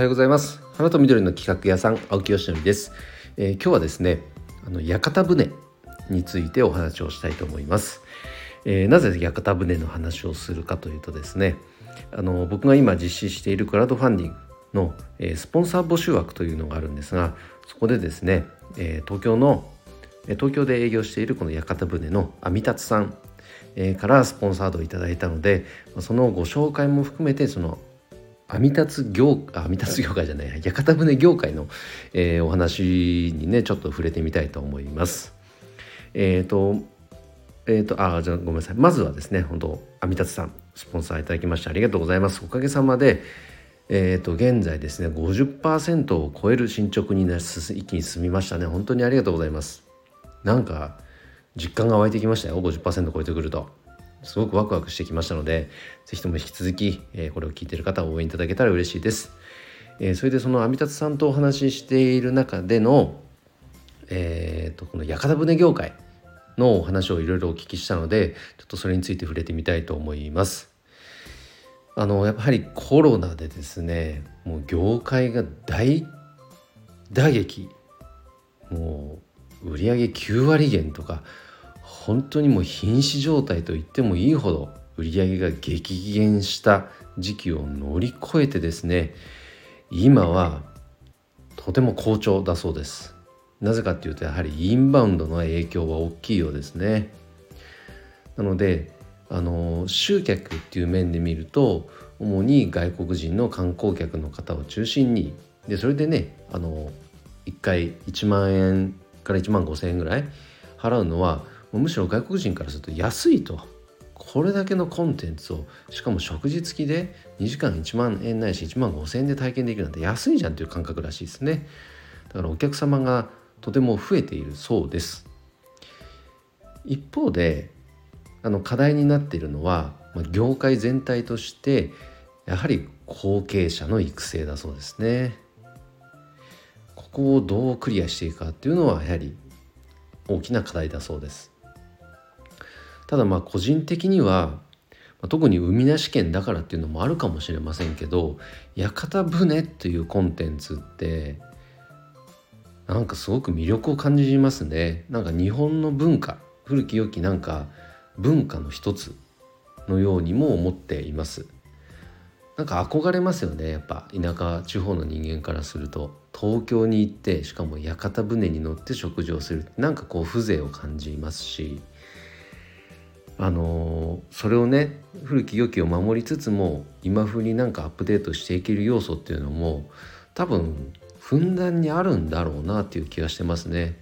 おはようございます。花と緑の企画屋さん青木よしのりです、えー、今日はですねあの屋形船についてお話をしたいと思います、えー、なぜ屋形船の話をするかというとですねあの僕が今実施しているクラウドファンディングの、えー、スポンサー募集枠というのがあるんですがそこでですね、え東京の東京で営業しているこの屋形船のアミタツさんからスポンサードをいただいたのでそのご紹介も含めてその網立つ業網立つ業界じゃない屋形船業界の、えー、お話にねちょっと触れてみたいと思います。えっ、ー、とえっ、ー、とあじゃあごめんなさい。まずはですね本当網立さんスポンサーいただきましてありがとうございます。おかげさまでえーと、現在ですね50%を超える進捗にな一気に進みましたね。本当にありがとうございます。なんか実感が湧いてきましたよ。50%超えてくると。すごくワクワクしてきましたので是非とも引き続き、え、これを聞いてる方応援いただけたら嬉しいです、え、それでその阿弥達さんとお話ししている中でのえーと、この屋形船業界のお話をいろいろお聞きしたのでちょっとそれについて触れてみたいと思います。あのやっぱりコロナでですねもう業界が大打撃もう売上9割減とか本当にもう瀕死状態と言ってもいいほど売り上げが激減した時期を乗り越えてですね今はとても好調だそうです。なぜかっていうとやはりインバウンドの影響は大きいようですね。なのであの集客っていう面で見ると主に外国人の観光客の方を中心にでそれでねあの1回1万円から1万5千円ぐらい払うのはむしろ外国人からすると安いと。これだけのコンテンツをしかも食事付きで2時間1万円ないし1万5,000円で体験できるなんて安いじゃんという感覚らしいですね。だからお客様がとても増えているそうです。一方であの課題になっているのは業界全体としてやはり後継者の育成だそうですね。ここをどうクリアしていくかっていうのはやはり大きな課題だそうです。ただまあ個人的には特に海なし県だからっていうのもあるかもしれませんけど屋形船っていうコンテンツってなんかすごく魅力を感じますね。なんか日本の文化古き良きなんか文化の一つのようにも思っています。なんか憧れますよねやっぱ田舎地方の人間からすると。東京に行ってしかも屋形船に乗って食事をするなんかこう風情を感じますし。あのそれをね古き良きを守りつつも今風になんかアップデートしていける要素っていうのも多分ふんだんにあるんだろうなっていう気がしてますね。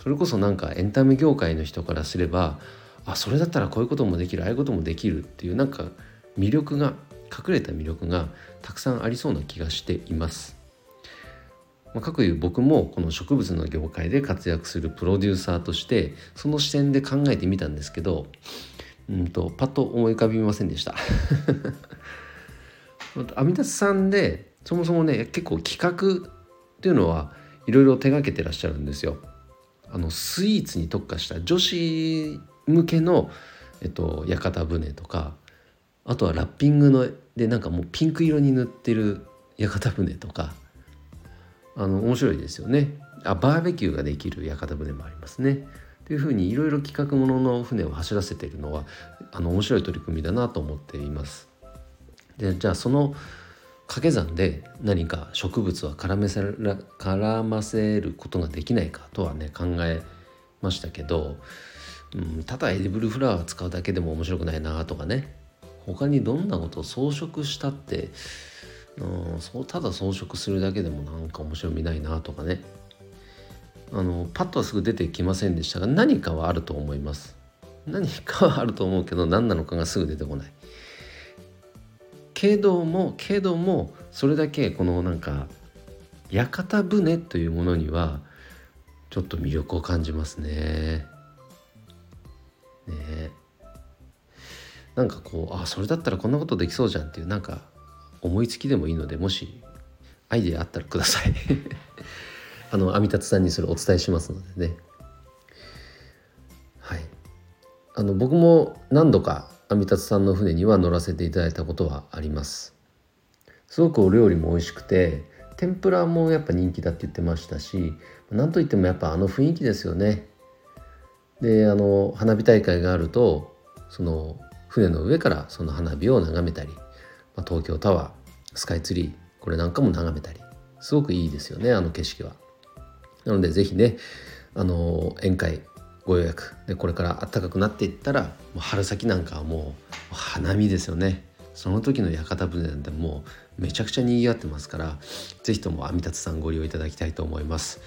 それこそなんかエンタメ業界の人からすればあそれだったらこういうこともできるああいうこともできるっていうなんか魅力が隠れた魅力がたくさんありそうな気がしています。まあ、かくいう僕もこの植物の業界で活躍するプロデューサーとしてその視点で考えてみたんですけどうんとパッと思い浮かびませんでした。阿弥陀さんでそもそもね結構企画っていうのはいろいろ手がけてらっしゃるんですよ。あのスイーツに特化した女子向けの、えっと、屋形船とかあとはラッピングのでなんかもうピンク色に塗ってる屋形船とかあの面白いですよね。あバーベキューができる屋形船もありますね。というふうにいろいろ企画ものの船を走らせているのはあの面白い取り組みだなと思っています。でじゃあその掛け算で何か植物は絡めせ絡ませることができないかとはね考えましたけど、うん、ただエディブルフラワー使うだけでも面白くないなとかね。他にどんなことを装飾したって、うん、そうただ装飾するだけでもなんか面白みないなとかね。あのパッとはすぐ出てきませんでしたが何かはあると思います。何かはあると思うけど何なのかがすぐ出てこない。けどもけどもそれだけこのなんか屋形船というものにはちょっと魅力を感じますね。ね。なんかこうあそれだったらこんなことできそうじゃんっていうなんか思いつきでもいいのでもしアイデアあったらください。あの阿弥達さんにそれお伝えしますのでね。はい。あの僕も何度か阿弥達さんの船には乗らせていただいたことはあります。すごくお料理も美味しくて天ぷらもやっぱ人気だって言ってましたしなんといってもやっぱあの雰囲気ですよね。であの花火大会があるとその船の上からその花火を眺めたり、まあ、東京タワースカイツリーこれなんかも眺めたりすごくいいですよねあの景色は。なので是非ねあの宴会ご予約でこれから暖かくなっていったらもう春先なんかはもう花見ですよね。その時の屋形船なんてもうめちゃくちゃ賑わってますから是非とも阿弥達さんご利用いただきたいと思います。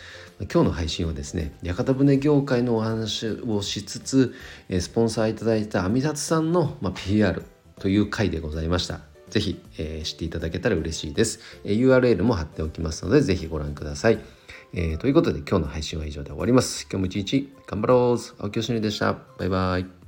今日の配信はですね屋形船業界のお話をしつつスポンサーいただいた阿弥達さんの、PR という回でございました。ぜひ、えー、知っていただけたら嬉しいです、えー URL も貼っておきますのでぜひご覧くださいえー、ということで今日の配信は以上で終わります。今日も一日頑張ろう青木よしのりでした。バイバイ。